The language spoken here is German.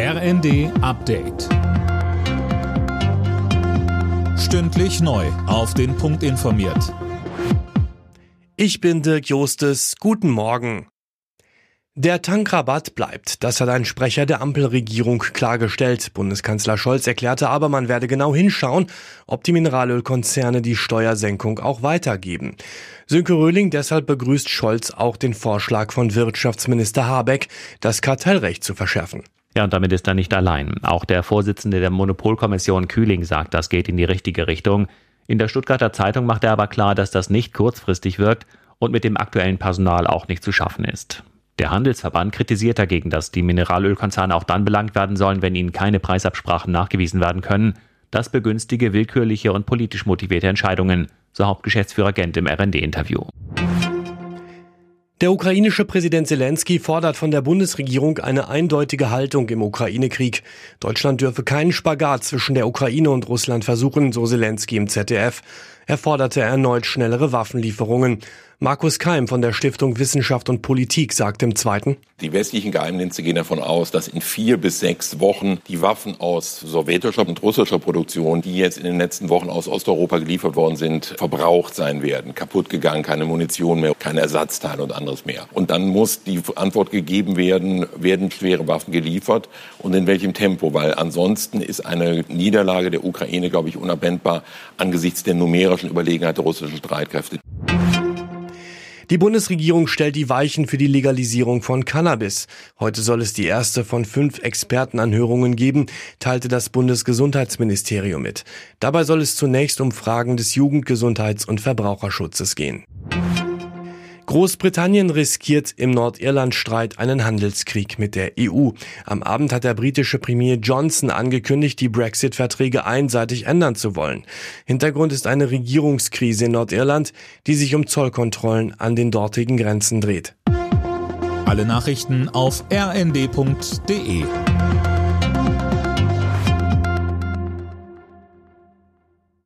RND Update. Stündlich neu. Auf den Punkt informiert. Ich bin Dirk Jostes. Guten Morgen. Der Tankrabatt bleibt. Das hat ein Sprecher der Ampelregierung klargestellt. Bundeskanzler Scholz erklärte aber, man werde genau hinschauen, ob die Mineralölkonzerne die Steuersenkung auch weitergeben. Sönke Röhling deshalb begrüßt Scholz auch den Vorschlag von Wirtschaftsminister Habeck, das Kartellrecht zu verschärfen. Ja, und damit ist er nicht allein. Auch der Vorsitzende der Monopolkommission Kühling sagt, das geht in die richtige Richtung. In der Stuttgarter Zeitung macht er aber klar, dass das nicht kurzfristig wirkt und mit dem aktuellen Personal auch nicht zu schaffen ist. Der Handelsverband kritisiert dagegen, dass die Mineralölkonzerne auch dann belangt werden sollen, wenn ihnen keine Preisabsprachen nachgewiesen werden können. Das begünstige willkürliche und politisch motivierte Entscheidungen, so Hauptgeschäftsführer Gent im RD-Interview. Der ukrainische Präsident Zelensky fordert von der Bundesregierung eine eindeutige Haltung im Ukraine-Krieg. Deutschland dürfe keinen Spagat zwischen der Ukraine und Russland versuchen, so Zelensky im ZDF. Er forderte erneut schnellere Waffenlieferungen. Markus Keim von der Stiftung Wissenschaft und Politik sagt im Zweiten. Die westlichen Geheimdienste gehen davon aus, dass in vier bis sechs Wochen die Waffen aus sowjetischer und russischer Produktion, die jetzt in den letzten Wochen aus Osteuropa geliefert worden sind, verbraucht sein werden, kaputt gegangen, keine Munition mehr, keine Ersatzteile und anderes mehr. Und dann muss die Antwort gegeben werden, werden schwere Waffen geliefert und in welchem Tempo, weil ansonsten ist eine Niederlage der Ukraine, glaube ich, unabwendbar angesichts der numerischen Überlegenheit der russischen Streitkräfte. Die Bundesregierung stellt die Weichen für die Legalisierung von Cannabis. Heute soll es die erste von fünf Expertenanhörungen geben, teilte das Bundesgesundheitsministerium mit. Dabei soll es zunächst um Fragen des Jugendgesundheits- und Verbraucherschutzes gehen. Großbritannien riskiert im Nordirland-Streit einen Handelskrieg mit der EU. Am Abend hat der britische Premier Johnson angekündigt, die Brexit-Verträge einseitig ändern zu wollen. Hintergrund ist eine Regierungskrise in Nordirland, die sich um Zollkontrollen an den dortigen Grenzen dreht. Alle Nachrichten auf rnd.de